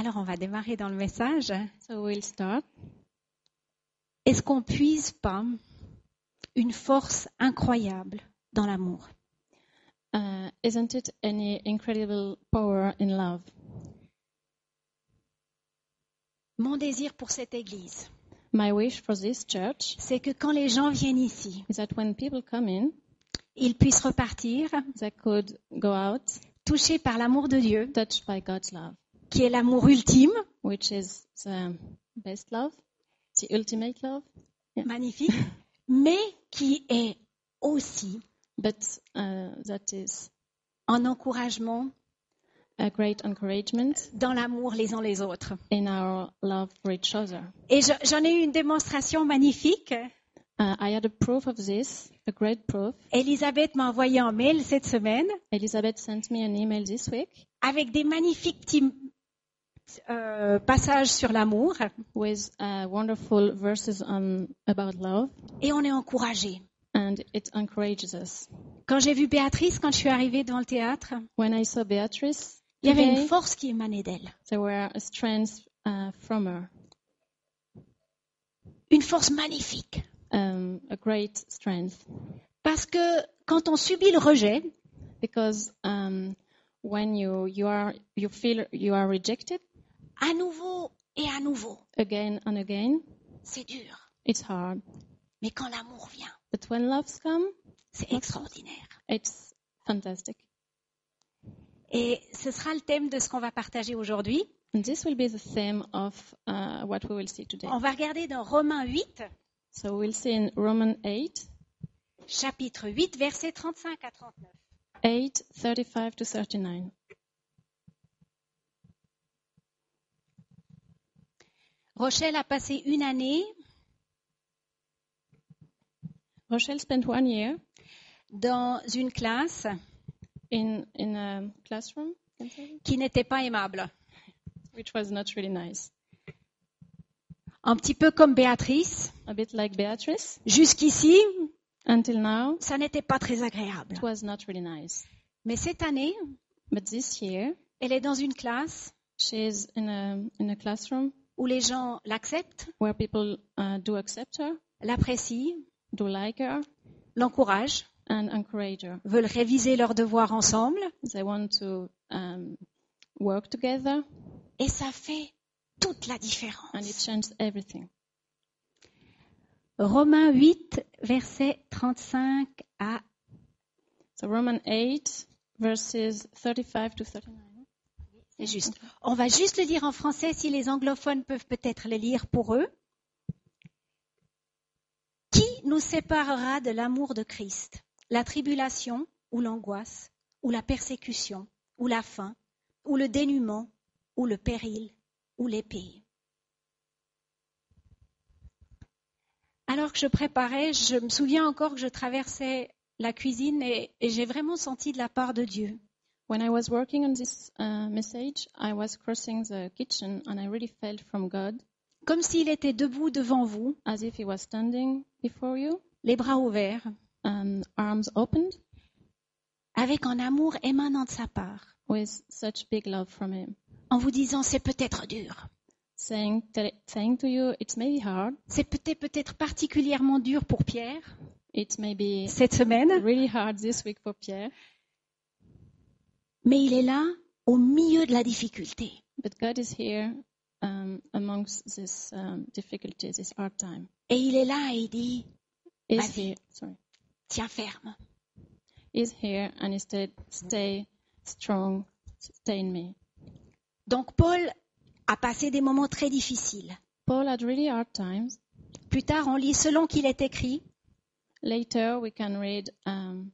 Alors on va démarrer dans le message. So we'll start. Est-ce qu'on puise pas une force incroyable dans l'amour? Uh, isn't it any incredible power in love? Mon désir pour cette église, My wish for this church c'est que quand les gens viennent ici, is that when people come in, ils puissent repartir they could go out touchés par l'amour de Dieu, touched by God's love, qui est l'amour ultime, which is the best love, the ultimate love, Yeah. magnifique, mais qui est aussi but uh, that is en encouragement a great encouragement dans l'amour les uns les autres. in our love for each other. Et je- j'en ai eu une démonstration magnifique. Uh, I had a proof of this, a great proof. Elisabeth m'a envoyé un mail cette semaine Elizabeth sent me an email this week avec des magnifiques petits euh, passages sur l'amour with uh, wonderful verses on about love, et on est encouragé. and it encourages us. Quand j'ai vu Béatrice, quand je suis arrivée devant le théâtre, When I saw Beatrice, il y avait today, une force qui émanait d'elle. there were a strength uh, from her, Une force magnifique. um, a great strength. Parce que quand on subit le rejet, Because um, when you you are you feel you are rejected à nouveau et à nouveau, again and again, c'est dur. it's hard. Mais quand l'amour vient, But when loves come, c'est extraordinaire. it's fantastic. Et ce sera le thème de ce qu'on va partager aujourd'hui. And this will be the theme of uh, what we will see today. On va regarder dans Romains 8, So we'll see in Romans 8, chapitre 8, versets 35 à 39. 8, 35 to 39. Rochelle a passé une année Rochelle spent one year dans une classe in, in a classroom, qui n'était pas aimable. which was not really nice. Un petit peu comme Béatrice. A bit like Beatrice. Jusqu'ici, Until now, ça n'était pas très agréable. it was not really nice. Mais cette année, But this year, elle est dans une classe she's in a, in a classroom où les gens l'acceptent, where people uh, do accept her, l'apprécient, do like her, l'encouragent, and encourage her. veulent réviser leurs devoirs ensemble. They want to um, work together, Et ça fait toute la and it différence. changes everything. Romains 8, versets 35 à... So Romans 8, verses 35 to 39. On va juste le dire en français si les anglophones peuvent peut-être le lire pour eux. Qui nous séparera de l'amour de Christ? La tribulation ou l'angoisse ou la persécution ou la faim ou le dénuement ou le péril ou l'épée? Alors que je préparais, je me souviens encore que je traversais la cuisine et j'ai vraiment senti de la part de Dieu When I was working on this uh, message, I was crossing the kitchen and I really felt from God. Comme s'il était debout devant vous, as if He was standing before you, les bras ouverts, and arms opened, avec un amour émanant de sa part, with such big love from Him, en vous disant c'est peut-être dur, saying, saying to you, it's maybe hard, c'est peut-être peut-être particulièrement dur pour Pierre. It may be cette semaine, really hard this week for Pierre, mais il est là au milieu de la difficulté. but God is here um, amongst this um, difficulty, this hard time. Et il est là et il dit Is here, sorry, tiens ferme. is here, and He said, stay strong, stay in me. Donc Paul a passé des moments très difficiles. Paul had really hard times. Plus tard, on lit selon qu'il est écrit Later, we can read, um,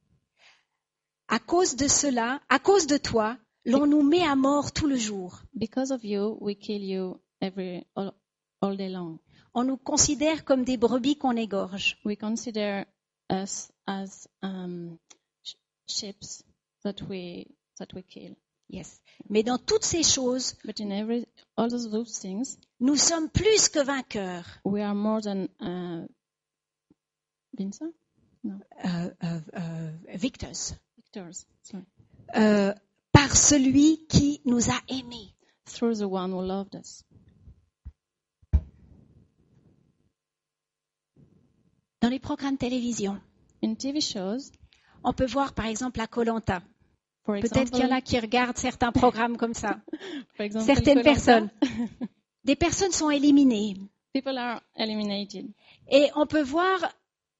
à cause de cela, à cause de toi, l'on nous met à mort tout le jour. because of you, we kill you every all, all day long. On nous considère comme des brebis qu'on égorge. We consider us as um, sh- ships that we that we kill. Yes. Mais dans toutes ces choses, But in every all those things, nous sommes plus que vainqueurs we are more than uh, Vincent? No, euh, euh, euh, victors euh, par celui qui nous a aimés. through the one who loved us. Dans les programmes de télévision, In TV shows, on peut voir par exemple la Colanta. Peut-être qu'il y en a qui regardent certains programmes comme ça. Certaines personnes. Des personnes sont éliminées. people are eliminated, Et on peut voir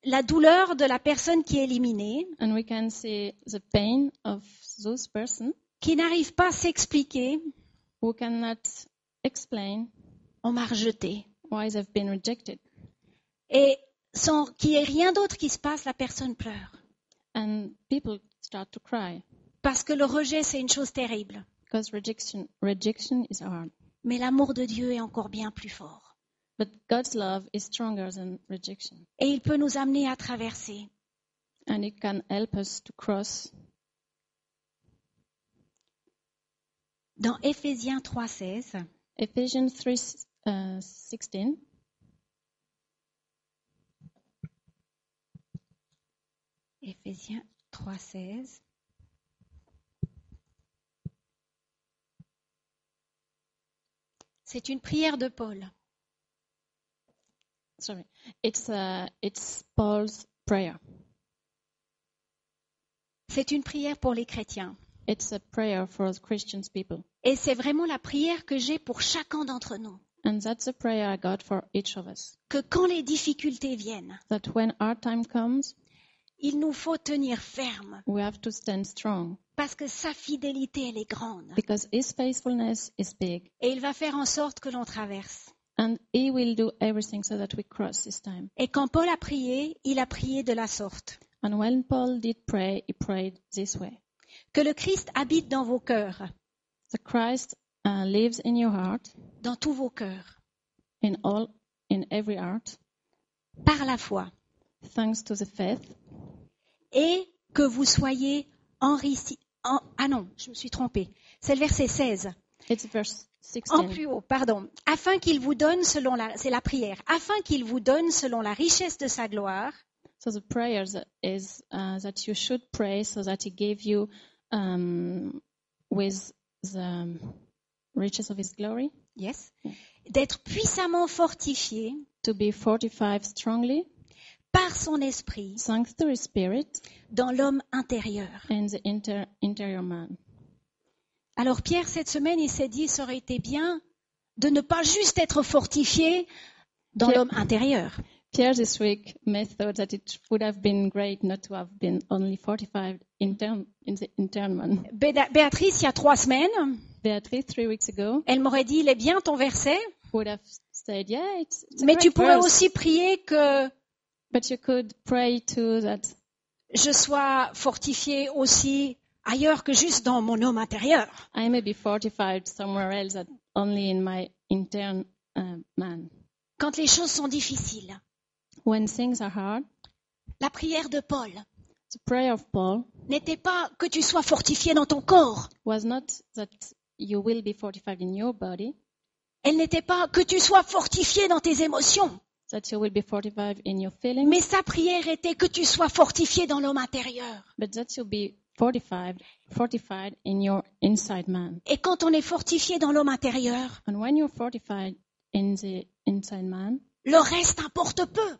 la douleur de la personne qui est éliminée, and we can see the pain of those person qui n'arrive pas à s'expliquer. who cannot explain On m'a rejeté. why they've been rejected, Et sans qu'il y ait rien d'autre qui se passe, la personne pleure. and people start to cry Parce que le rejet, c'est une chose terrible. because rejection rejection is hard. Mais l'amour de Dieu est encore bien plus fort. But God's love is stronger than rejection, Et il peut nous amener à traverser. and it can help us to cross. Dans Éphésiens 3,16, Ephesians 3 uh, 16. Éphésiens 3,16. C'est une prière de Paul. Sorry, it's uh, it's Paul's prayer. C'est une prière pour les chrétiens. It's a prayer for us Christian people, Et c'est vraiment la prière que j'ai pour chacun d'entre nous. and that's a prayer I got for each of us. Que quand les difficultés viennent, That when our time comes, il nous faut tenir ferme we have to stand strong parce que sa fidélité, elle est grande. because His faithfulness is big, Et il va faire en sorte que l'on traverse. And He will do everything so that we cross this time. Et quand Paul a prié, il a prié de la sorte. And when Paul did pray, he prayed this way: Que le Christ habite dans vos cœurs, The Christ uh, lives in your heart, dans tous vos cœurs, in all, in every heart, par la foi. thanks to the faith, Et que vous soyez enrichis. en- ah non, je me suis trompée. C'est le verset 16. It's verse En 16. plus haut, pardon. Afin qu'il vous donne selon la, c'est la prière. Afin qu'il vous donne selon la richesse de sa gloire, So the prayer is uh, that you should pray so that He gave you um, with the riches of His glory yes, d'être puissamment fortifié to be fortified strongly, par son esprit thanks to His Spirit dans l'homme intérieur. and the inter- interior man. Alors Pierre, cette semaine, il s'est dit, ça aurait été bien de ne pas juste être fortifié dans l'homme intérieur. Pierre this week may thought that it would have been great not to have been only fortified in the. Béda- Béatrice, il y a trois semaines, Beatrice, three weeks ago, elle m'aurait dit, il est bien ton verset, would have said, "Yeah, it's, it's mais tu pourrais verse, aussi prier que but you could pray too that je sois fortifié aussi ailleurs que juste dans mon homme intérieur. I may be fortified somewhere else than only in my intern uh, man. Quand les choses sont difficiles, When things are hard, la prière de Paul the prayer of Paul n'était pas que tu sois fortifié dans ton corps. was not that you will be fortified in your body, Elle n'était pas que tu sois fortifié dans tes émotions. that you will be fortified in your feelings, Mais sa prière était que tu sois fortifié dans l'homme intérieur. but that you'll be fortified, fortified in your inside man. Et quand on est fortifié dans l'homme intérieur, And when you're fortified in the inside man, le reste importe peu.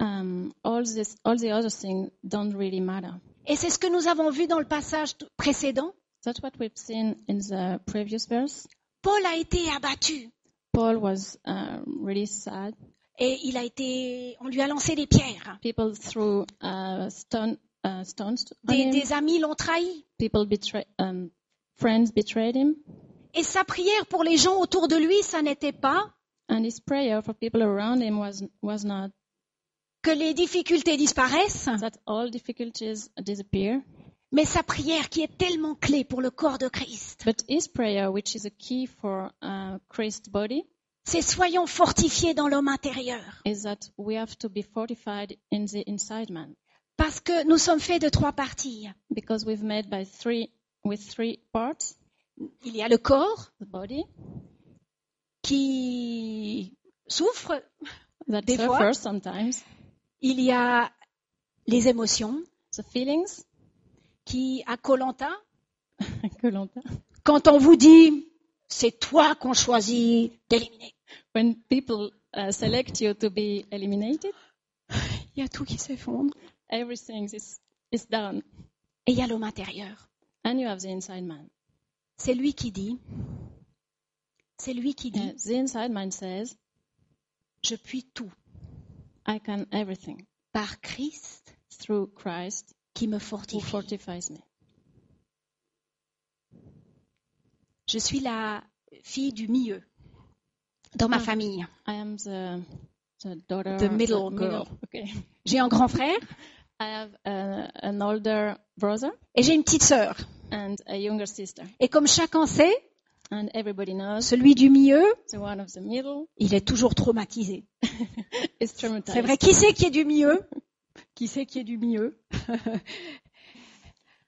um, all this, all the other things don't really matter. Et c'est ce que nous avons vu dans le passage t- précédent. That's what we've seen in the previous verse. Paul a été abattu Paul was uh, really sad. et il a été, on lui a lancé des pierres. People threw uh, stone, uh, stones on Des, him. des amis l'ont trahi. People betray, um, friends betrayed him, Et sa prière pour les gens autour de lui, ça n'était pas and his prayer for people around him was was not que les difficultés disparaissent, that all difficulties disappear, mais sa prière qui est tellement clé pour le corps de Christ, but his prayer, which is a key for uh, Christ's body, c'est soyons fortifiés dans l'homme intérieur. is that we have to be fortified in the inside man, Parce que nous sommes faits de trois parties. because we've made by three with three parts: Il y a le corps the body qui souffre, that Des fois. suffers sometimes, il y a les émotions the feelings. qui, à Colanta, quand on vous dit c'est toi qu'on choisit d'éliminer. When people uh, select you to be eliminated, Il y a tout qui s'effondre. Everything is, is done. Et il y a l'homme intérieur. And you have the inside man. C'est lui qui dit, c'est lui qui dit, Uh, the inside man says, je puis tout I can everything par Christ through Christ qui me who fortifie. fortifies me. Je suis la fille du milieu dans ma Ah. famille. I am the, the daughter The of middle girl. Okay. J'ai un grand frère I have uh, an older brother et j'ai une petite sœur. and a younger sister. Et comme chacun sait, And everybody knows celui du milieu, the one of the middle il est toujours traumatisé. is traumatized. C'est vrai. Qui c'est qui est du milieu Qui c'est qui est du milieu?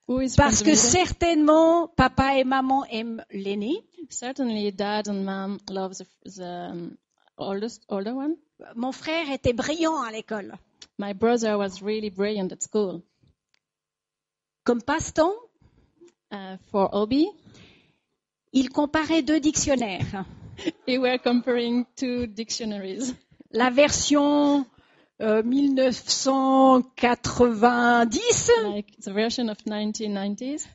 Who is from Parce the que middle? certainement, papa et maman aiment l'aîné. Certainly, dad and mom love the, the um, oldest, older one. Mon frère était brillant à l'école. My brother was really brilliant at school. Comme passe-temps, Uh, for hobby, il comparait deux dictionnaires. we were comparing two dictionaries. La version euh, 1990 like the version of 1990s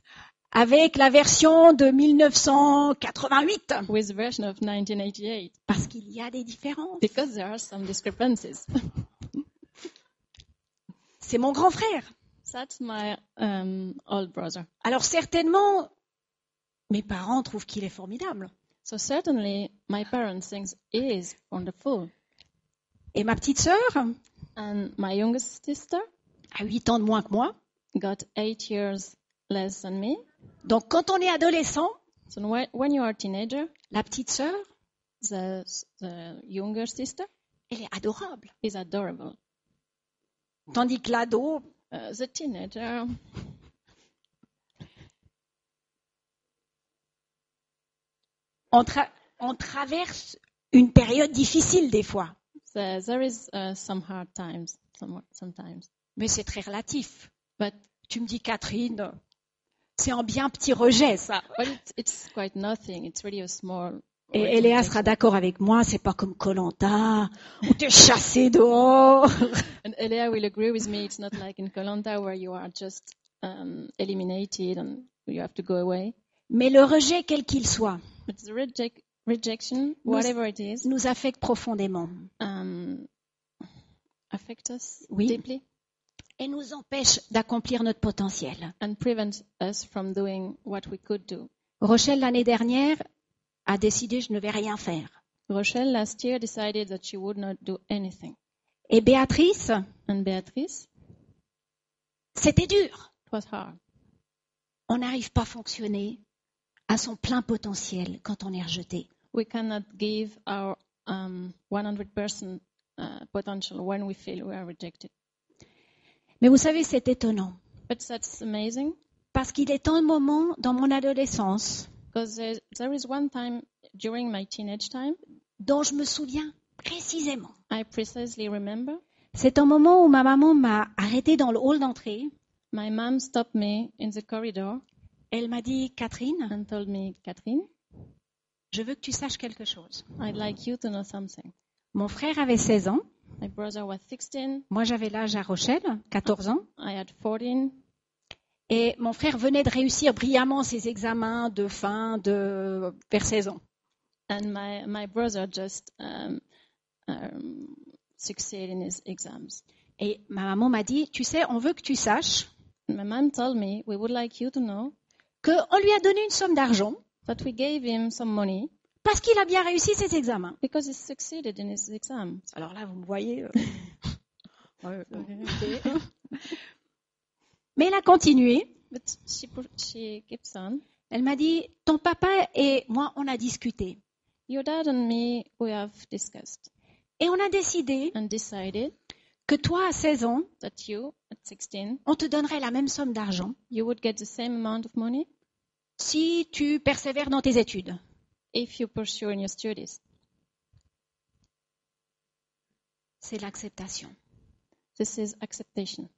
avec la version de 1988. with the version of 1988 Parce qu'il y a des différences. because there are some discrepancies. C'est mon grand frère. That's my um, old brother. Alors certainement, mes parents trouvent qu'il est formidable. So certainly my parents think he is wonderful. Et ma petite sœur? And my youngest sister? A 8 ans de moins que moi. got eight years less than me. Donc quand on est adolescent, So when, you are a teenager, la petite sœur, the, the younger sister elle est adorable. is adorable. Tandis que l'ado, Uh, the teenager, on, tra- on traverse une période difficile des fois. the, there is uh, some hard times some, sometimes. Mais c'est très relatif. But, Tu me dis, Catherine, c'est un bien petit rejet, ça. but it's, it's quite nothing. It's really a small. Et rejection. Eléa sera d'accord avec moi, c'est pas comme Colanta, où t'es chassé dehors. And Elia will agree with me. It's not like in Kolanta where you are just um, eliminated and you have to go away. Mais le rejet, quel qu'il soit, But the reject, rejection, whatever it is, nous affecte profondément um, affect us Oui. deeply et nous empêche d'accomplir notre potentiel. and prevent us from doing what we could do. Rochelle, l'année dernière, a décidé, je ne vais rien faire. Rochelle last year decided that she would not do anything. Et Béatrice, And Beatrice, c'était dur. it was hard. On n'arrive pas à fonctionner à son plein potentiel quand on est rejeté. We cannot give our um, 100% uh, potential when we feel we are rejected. Mais vous savez, c'est étonnant. But that's amazing Parce qu'il est un moment dans mon adolescence because there, there is one time during my teenage time, dont je me souviens précisément. I precisely remember C'est un moment où ma maman m'a arrêté dans le hall d'entrée. my mom stopped me in the corridor Elle m'a dit, Catherine, and told me, Catherine, je veux que tu saches quelque chose. I'd like you to know something. Mon frère avait 16 ans. My brother was 16, Moi, j'avais l'âge à Rochelle, 14 ans. I had 14, Et mon frère venait de réussir brillamment ses examens de fin de vers 16 ans. and my, my brother just um, um, succeeded in his exams. Et ma maman m'a dit, tu sais, on veut que tu saches my mom told me, we would like you to know qu'on lui a donné une somme d'argent that we gave him some money parce qu'il a bien réussi ses examens. because he succeeded in his exams. Alors là, vous me voyez. euh, ouais. Mais elle a continué. But she, keeps on. Elle m'a dit, ton papa et moi, on a discuté. Your dad and me, we have discussed Et on a décidé and decided que toi, à 16 ans, that you, at 16, on te donnerait la même somme d'argent you would get the same amount of money si tu persévères dans tes études. if you pursue in your studies. C'est l'acceptation. This is acceptation.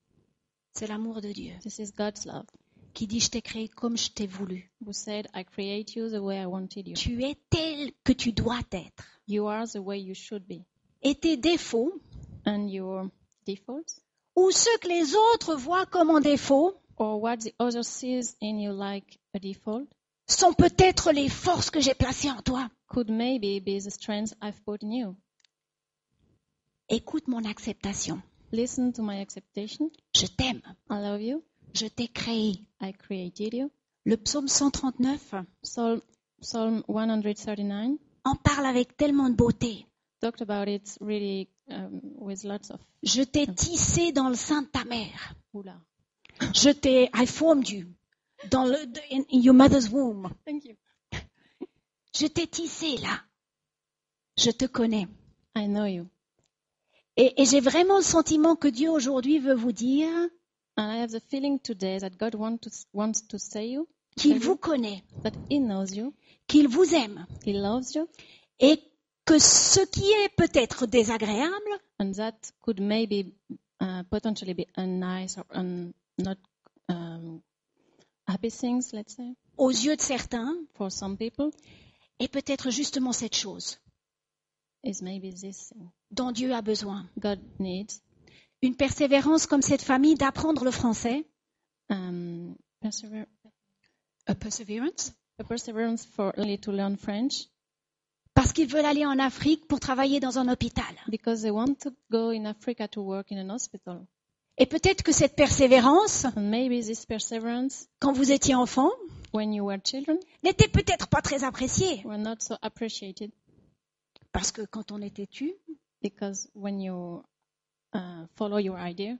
C'est l'amour de Dieu. This is God's love. qui dit je t'ai créé comme je t'ai voulu. who said, I create you the way I wanted you. Tu es tel que tu dois être. You are the way you should be. Et tes défauts, And your defaults, ou ceux que les autres voient comme en défaut, or what the other sees in you like a default, sont peut-être les forces que j'ai placées en toi. could maybe be the strengths I've put in you. Écoute mon acceptation. Listen to my acceptation. Je t'aime. I love you. Je t'ai créé. I created you. Le psaume 139 Psalm, Psalm 139 en parle avec tellement de beauté. talked about it really um, with lots of Je t'ai tissé dans le sein de ta mère. Je t'ai, I formed you dans le, in, in your mother's womb. Thank you. Je t'ai tissé là. Je te connais. I know you. Et, et j'ai vraiment le sentiment que Dieu aujourd'hui veut vous dire And I have the feeling today that God want to, wants to say you, qu'il vous connaît, that He knows you, qu'il vous aime He loves you, et que ce qui est peut-être désagréable and that could maybe uh, potentially be a nice or un, not um, happy things, let's say, aux yeux de certains for some people, est peut-être justement cette chose is maybe this thing. Dont Dieu a besoin. God needs Une persévérance comme cette famille d'apprendre le français. um, persever- A perseverance. a perseverance for only to learn French Parce qu'ils veulent aller en Afrique pour travailler dans un hôpital. because they want to go in Africa to work in an hospital. Et peut-être que cette persévérance, And maybe this perseverance, quand vous étiez enfant, when you were children, n'était peut-être pas très appréciée. were not so appreciated Parce que quand on est têtu, because when you uh, follow your idea,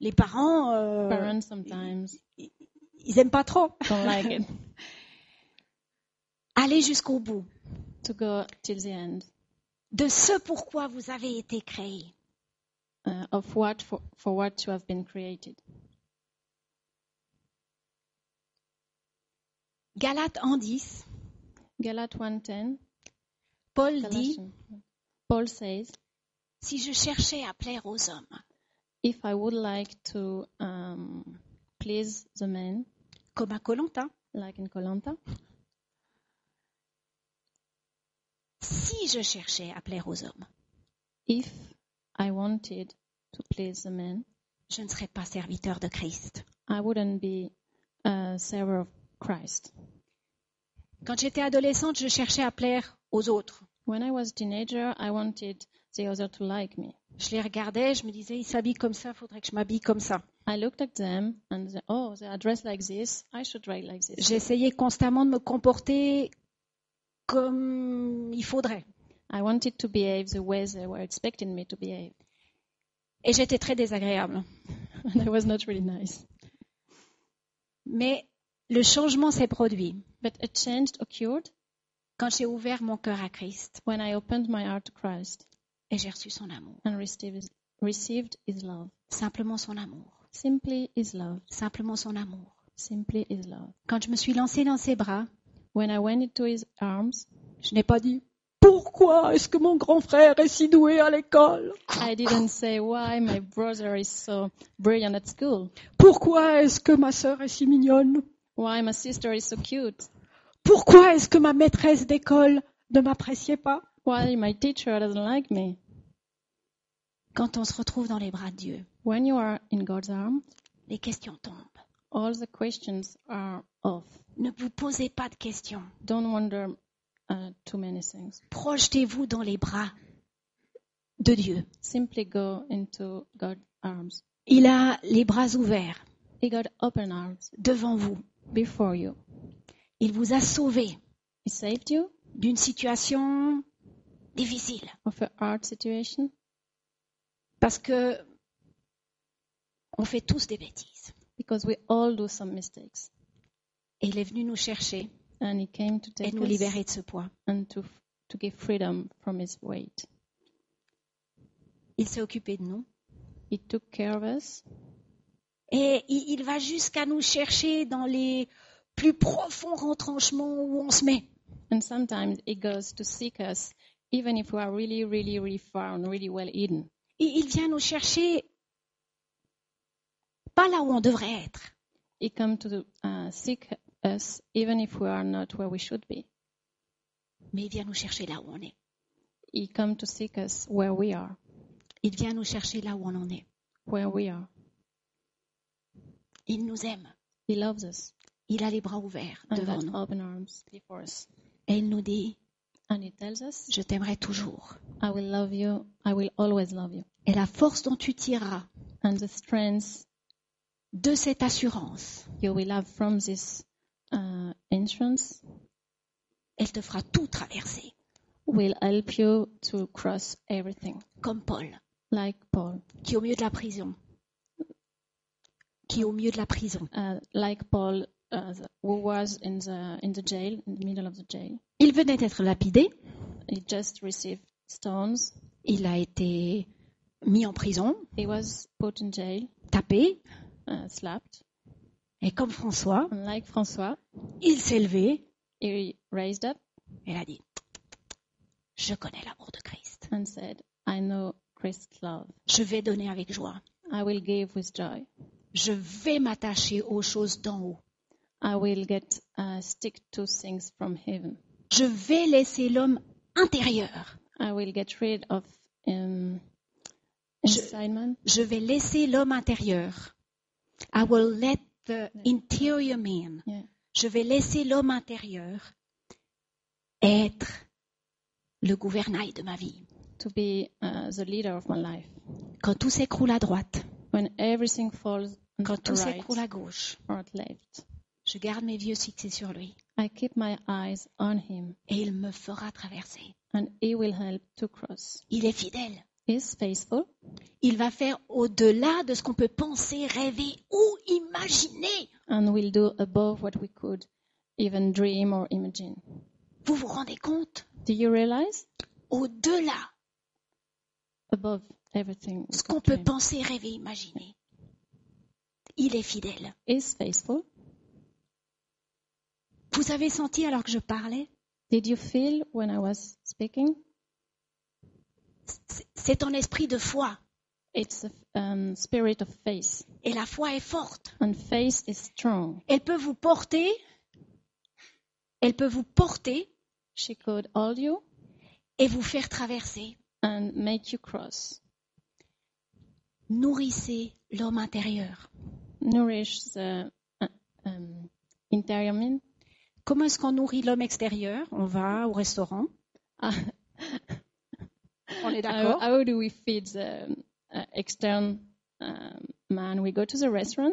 les parents, euh, parents sometimes ils aiment pas trop. don't like it. Allez jusqu'au bout To go till the end de ce pourquoi vous avez été créés. uh, of what for, for what you have been created. Galates en 10, Galates 1:10. Paul dit, Galatians. Paul says, si je cherchais à plaire aux hommes, "If I would like to um, please the men, comme à Colanta, like in Kolanta, si je cherchais à plaire aux hommes, if I wanted to please the men, je ne serais pas serviteur de Christ. I wouldn't be a server of Christ." Quand j'étais adolescente, je cherchais à plaire aux autres. When I was a teenager, I wanted the other to like me. Je les regardais, je me disais, ils s'habillent comme ça, faudrait que je m'habille comme ça. I looked at them and said, oh, they are dressed like this. I should dress like this. J'essayais constamment de me comporter comme il faudrait. I wanted to behave the way they were expecting me to behave. Et j'étais très désagréable. And I was not really nice. Mais le changement s'est produit But a change occurred quand j'ai ouvert mon cœur à Christ when I opened my heart to Christ et j'ai reçu son amour. and received his, received his love. Simplement son amour. Simply his love. Simplement son amour. Simply his love. Quand je me suis lancée dans ses bras, When I went into his arms, je n'ai pas dit pourquoi est-ce que mon grand frère est si doué à l'école? I didn't say why my brother is so brilliant at school, Pourquoi est-ce que ma sœur est si mignonne? Why my sister is so cute, Pourquoi est-ce que ma maîtresse d'école ne m'appréciait pas? Why my teacher doesn't like me. Quand on se retrouve dans les bras de Dieu, When you are in God's arms, les questions tombent. all the questions are off. Ne vous posez pas de questions. Don't wonder uh, too many things. Projetez-vous dans les bras de Dieu. Simply go into God's arms. Il a les bras ouverts He got open arms devant vous. before you. Il vous a sauvé He saved you d'une situation difficile. of a hard situation Parce que on fait tous des bêtises. because we all do some mistakes. Et il est venu nous chercher And He came to et take nous us libérer de ce poids. and to, to give freedom from His weight. Il s'est occupé de nous. He took care of us Et il il va jusqu'à nous chercher dans les plus profonds retranchements où on se met. and sometimes He goes to seek us even if we are really, really, really far and really well hidden. Et il vient nous chercher pas là où on devrait être. He come to uh, seek us even if we are not where we should be. Mais il vient nous chercher là où on est. He come to seek us where we are, Il vient nous chercher là où on en est. where we are. Il nous aime. He loves us Il a les bras ouverts and devant nous. open arms before us. Et il nous dit, And he tells us, je t'aimerai toujours. I will love you. I will always love you. Et la force dont tu tireras And the strength de cette assurance, you will have from this uh, insurance elle te fera tout traverser, will help you to cross everything, comme Paul, like Paul. qui est au milieu de la prison. Qui est au milieu de la prison. Uh, like Paul, uh, who was in the in the jail, in the middle of the jail. Il venait d'être lapidé, He just received stones. il a été mis en prison, He was put in jail, tapé, uh, slapped, et comme François, and like François, il s'est levé he raised up et il a dit, je connais l'amour de Christ. and said, "I know Christ's love. Je vais donner avec joie. I will give with joy. Je vais m'attacher aux choses d'en haut. I will get uh, stick to things from heaven. Je vais laisser l'homme intérieur. I will get rid of um, Je-. Je vais laisser l'homme intérieur. I will let the interior man. Yeah. Je vais laisser l'homme intérieur être le gouvernail de ma vie. to be uh, the leader of my life. Quand tout s'écroule à droite, When everything falls quand the tout right s'écroule à gauche, or at left, je garde mes yeux fixés sur lui I keep my eyes on him, et il me fera traverser. and he will help to cross. Il est fidèle. He's faithful. Il va faire au-delà de ce qu'on peut penser, rêver ou imaginer. and will do above what we could even dream or imagine. Vous vous rendez compte? Do you realize? Au-delà Above everything ce qu'on peut penser, rêver, imaginer. Il est fidèle. Is faithful. Vous avez senti alors que je parlais? Did you feel when I was speaking? C'est- un esprit de foi. It's a um, spirit of faith, Et la foi est forte. and faith is strong. Elle peut vous porter. Elle peut vous porter She could hold you et vous faire traverser. and make you cross. Nourrissez l'homme intérieur. Nourish the uh, um, interior man. Comment est-ce qu'on nourrit l'homme extérieur? On va au restaurant. Ah, On est how, d'accord? how do we feed the uh, external um, man? We go to the restaurant.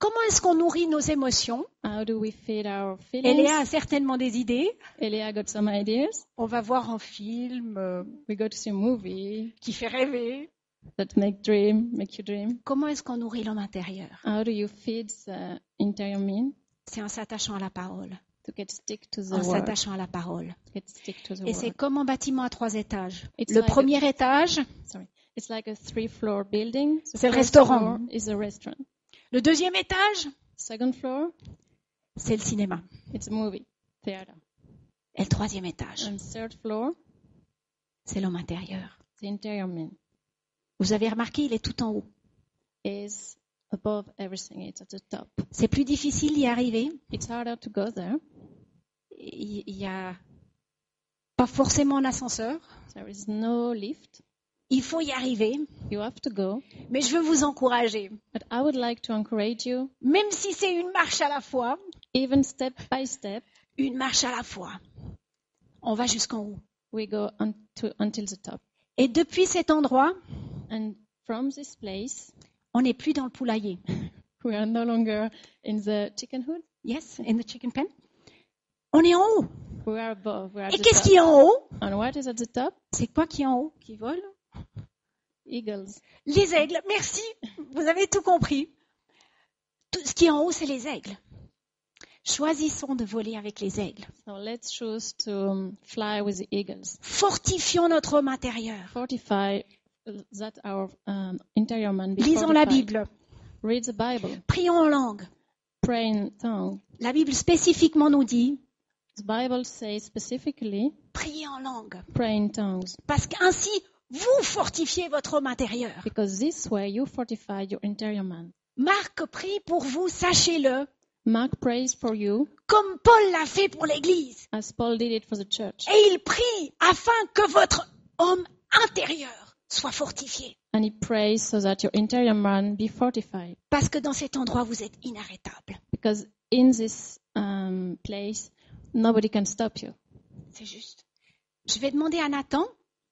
Comment est-ce qu'on nourrit nos émotions? How do we feed our feelings? Eléa a certainement des idées. Elia got some ideas. On va voir un film euh, We go to see a movie qui fait rêver. that make dream, make you dream. Comment est-ce qu'on nourrit l'homme intérieur? How do you feed the interior man? C'est en s'attachant à la parole. En s'attachant à la parole. Et c'est comme un bâtiment à trois étages. It's Le like a- premier étage, like C'est le restaurant. floor is a restaurant. le deuxième étage, c'est le cinéma. it's a movie theater. Et le troisième étage, c'est l'homme intérieur. the interior man Vous avez remarqué, il est tout en haut. is above everything. It's at the top. C'est plus difficile d'y arriver. It's harder to go there. Il n'y a pas forcément d'ascenseur. There is no lift. Il faut y arriver. You have to go. Mais je veux vous encourager. But I would like to encourage you, Même si c'est une marche à la fois, even step by step, une marche à la fois, on va jusqu'en haut. we go on to, until the top. Et depuis cet endroit, And from this place, on n'est plus dans le poulailler. we are no longer in the chicken hood. Yes, in the chicken pen. On est en haut. We are above. We are at Et qu'est-ce qui est en haut? And what is at the top? C'est quoi qui est en haut? Qui vole? Eagles. Les aigles. Merci. Vous avez tout compris. Tout ce qui est en haut, c'est les aigles. Choisissons de voler avec les aigles. So let's choose to um, fly with the eagles. Fortifions notre homme intérieur. Fortify that our um, interior man be Lisons la fortified. Bible. Read the Bible. Prions en langue. Pray in tongue. La Bible spécifiquement nous dit The Bible says specifically, priez en langue. pray in tongues. Parce qu'ainsi, vous fortifiez votre homme intérieur. Because this way you fortify your interior man. Marc prie pour vous, sachez-le, Mark prays for you comme Paul l'a fait pour l'Église. as Paul did it for the church. Et il prie afin que votre homme intérieur soit fortifié. And he prays so that your interior man be fortified. Parce que dans cet endroit, vous êtes inarrêtable. Because in this um, place, nobody can stop you. C'est juste. Je vais demander à Nathan,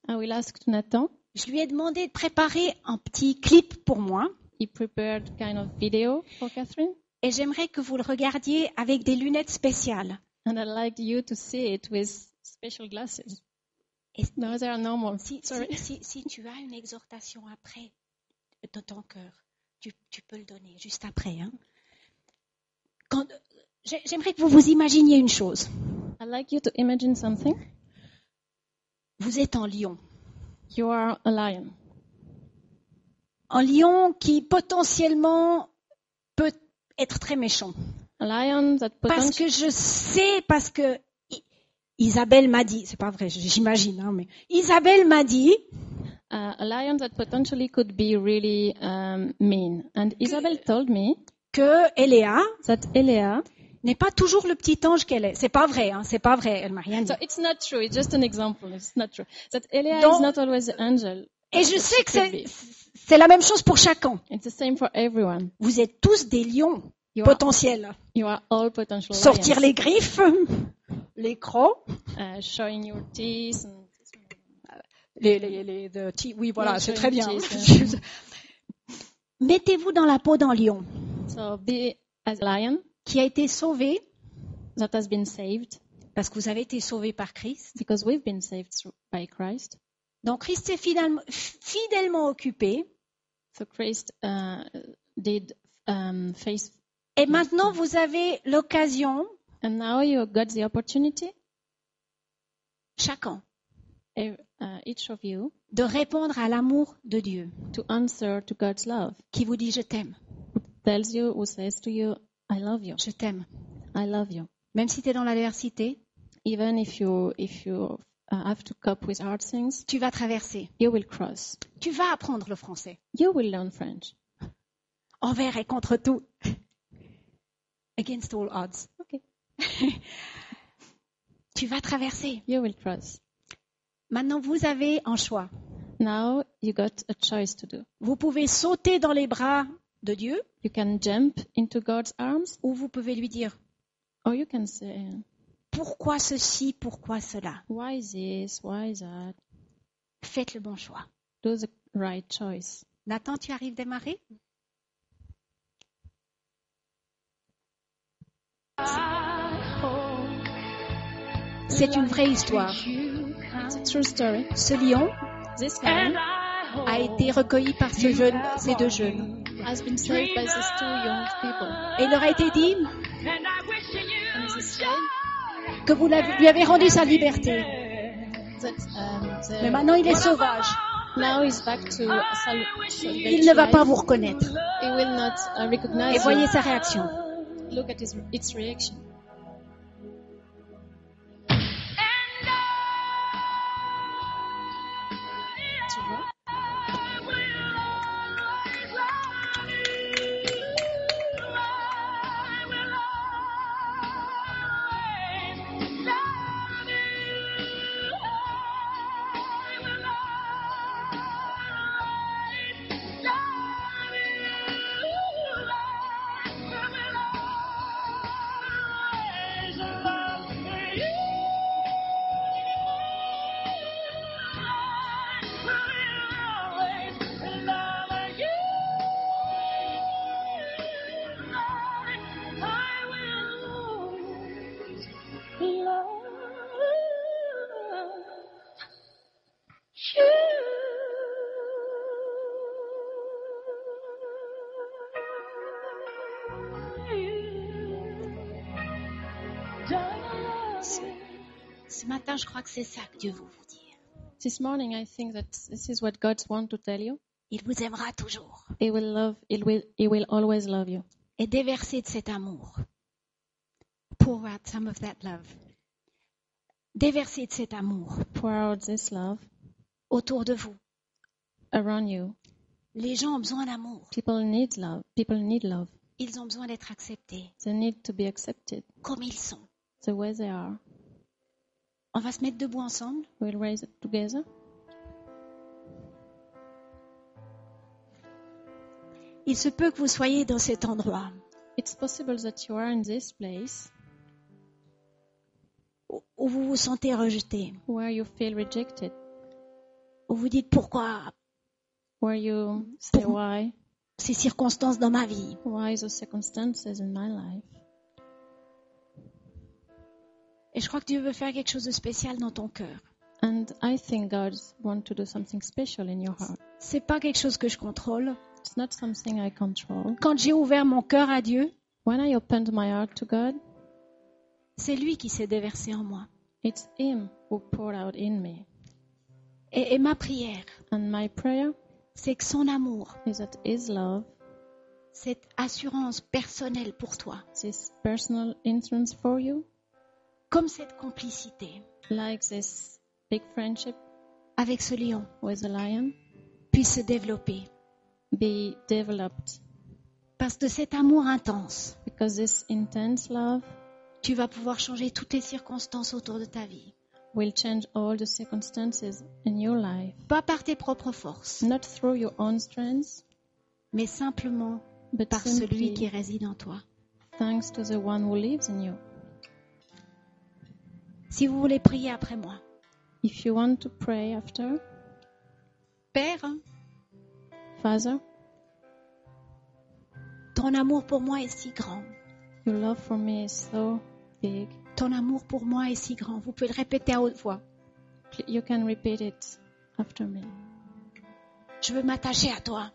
I will ask to Nathan. je lui ai demandé de préparer un petit clip pour moi. He prepared kind of video for Catherine. Et j'aimerais que vous le regardiez avec des lunettes spéciales. And I'd like you to see it with special glasses. Et No, they are normal. si, Sorry. si- si- si tu as une exhortation après de ton cœur, tu, tu peux le donner juste après. hein. Quand- J'aimerais que vous vous imaginiez une chose. I'd like you to imagine something. Vous êtes en lion. You are a lion. Un lion qui potentiellement peut être très méchant. A lion that Parce potentially, que je sais, parce que Isabelle m'a dit, c'est pas vrai, j'imagine, hein, mais Isabelle m'a dit uh, a lion that potentially could be really um, mean. And Isabel told me que Eléa that. N'est pas toujours le petit ange qu'elle est. C'est pas vrai, hein, c'est pas vrai, elle m'a rien dit. So it's not true. It's just an example. It's not true. That Elea Donc- is not always the angel. Et je sais que c'est la même chose pour chacun. It's the same for everyone. Vous êtes tous des lions You are, potentiels. you are all potential Sortir lions. les griffes, les crocs, Uh, showing your teeth. And, les, les, les the teeth. oui voilà, Yeah, c'est très bien. Mettez-vous dans la peau d'un lion so be as a lion qui a été sauvé that has been saved parce que vous avez été sauvé par Christ. because we've been saved by Christ. Donc Christ est fidèlement, fidèlement occupé. So Christ uh, did um, face, Et maintenant, vous avez l'occasion, and now you got the opportunity, chacun, uh, each of you, de répondre à l'amour de Dieu to answer to God's love. qui vous dit je t'aime, Tells you, who says to you, "I love you. je t'aime. I love you." Même si tu es dans l'adversité, Even if you if you uh, have to cope with hard things, tu vas traverser. you will cross. Tu vas apprendre le français. You will learn French. Envers et contre tout. Against all odds. Okay. Tu vas traverser. You will cross. Maintenant, vous avez un choix. Now you got a choice to do. Vous pouvez sauter dans les bras de Dieu You can jump into God's arms, ou vous pouvez lui dire or you can say, pourquoi ceci, pourquoi cela? "Why this? Why that?" Faites le bon choix. Do the right choice. Nathan, tu arrives démarrer? C'est une vraie histoire. It's a true story. Ce lion This lion a été recueilli par ce jeune, ces deux jeunes. has been saved by these two young people. Et il leur a été dit que vous lui avez rendu sa liberté. that um, the- Mais maintenant, il est sauvage. now he's back to sal- Il ne va pas vous reconnaître. He will not uh, recognize Et voyez you. sa réaction. Look at his, its reaction. Matin, je crois que c'est ça que Dieu veut vous dire. This morning, I think that this is what God wants to tell you. Il vous aimera toujours. He will love. He will. He will always love you. Et déverser de cet amour. Pour out some of that love. Déverser de cet amour Pour out this love autour de vous. around you. Les gens ont besoin d'amour. People need love. People need love. Ils ont besoin d'être acceptés They need to be accepted comme ils sont. the way they are. On va se mettre debout ensemble. We'll together. Il se peut que vous soyez dans cet endroit It's possible that you are in this place où- où vous vous sentez rejeté, where you feel rejected, où vous dites pourquoi? Where you say Pour- why, ces circonstances dans ma vie. why the circumstances in my life? Et je crois que Dieu veut faire quelque chose de spécial dans ton cœur. And I think God wants to do something special in your heart. C'est pas quelque chose que je contrôle. It's not something I control. Quand j'ai ouvert mon cœur à Dieu, When I opened my heart to God, c'est lui qui s'est déversé en moi. it's Him who poured out in me. Et, et ma prière, And my prayer c'est que son amour, is that His love, cette assurance personnelle pour toi, this personal insurance for you, comme cette complicité like this big friendship avec ce lion, with the lion, puisse se développer. be developed. Parce que cet amour intense, Because this intense love tu vas pouvoir changer toutes les circonstances autour de ta vie. will change all the circumstances in your life. Pas par tes propres forces, Not through your own strength, mais simplement but par celui qui réside en toi. thanks to the one who lives in you. Si vous voulez prier après moi, If you want to pray after, Père, Father, ton amour pour moi est si grand. your love for me is so big. Ton amour pour moi est si grand. Vous pouvez le répéter à haute voix. You can repeat it after me. Je veux m'attacher à toi.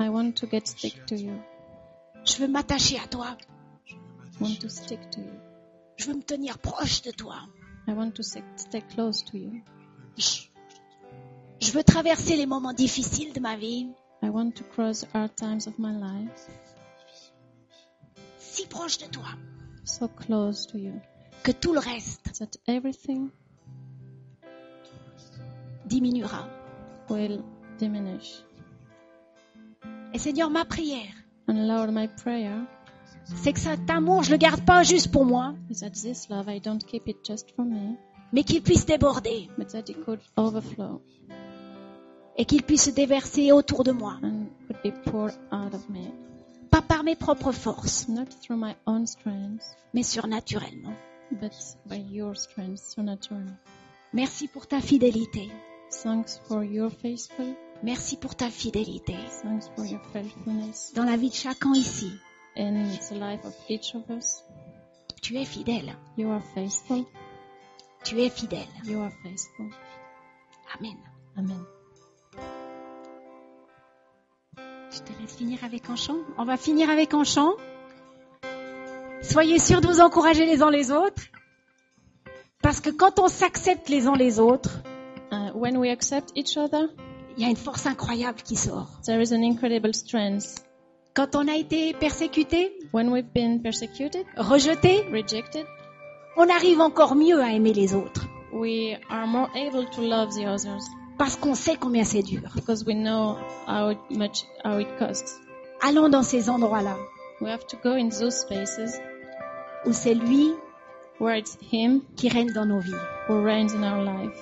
I want to get stick to you. Je veux m'attacher à toi. want to stick to you. Je veux me tenir proche de toi. I want to stay, close to you. Je, veux traverser les moments difficiles de ma vie. I want to cross the hard times of my life, Si proche de toi. so close to you, Que tout le reste that everything diminuera. will diminish. Et Seigneur, ma prière, And Lord, my prayer c'est que cet amour, je le garde pas juste pour moi, is that this love, I don't keep it just for me, mais qu'il puisse déborder but that it could overflow et qu'il puisse se déverser autour de moi. and could be poured out of me, Pas par mes propres forces, not through my own strength, mais surnaturellement. but by your strength, supernaturally. Merci pour ta fidélité. Thanks for your faithful. Merci pour ta fidélité Thanks for your faithfulness dans la vie de chacun ici. In the life of each of us. Tu es fidèle. You are faithful. Tu es fidèle. You are faithful. Amen. Amen. Je te laisse finir avec un chant. On va finir avec un chant. Soyez sûrs de vous encourager les uns les autres. Parce que quand on s'accepte les uns les autres, Uh, when we accept each other, il y a une force incroyable qui sort. there is an incredible strength. Quand on a été persécuté, When we've been persecuted, rejeté, rejected, on arrive encore mieux à aimer les autres. we are more able to love the others Parce qu'on sait combien c'est dur. because we know how much how it costs. Allons dans ces endroits-là We have to go in those spaces où c'est lui where it's Him qui règne dans nos vies. who reigns in our life.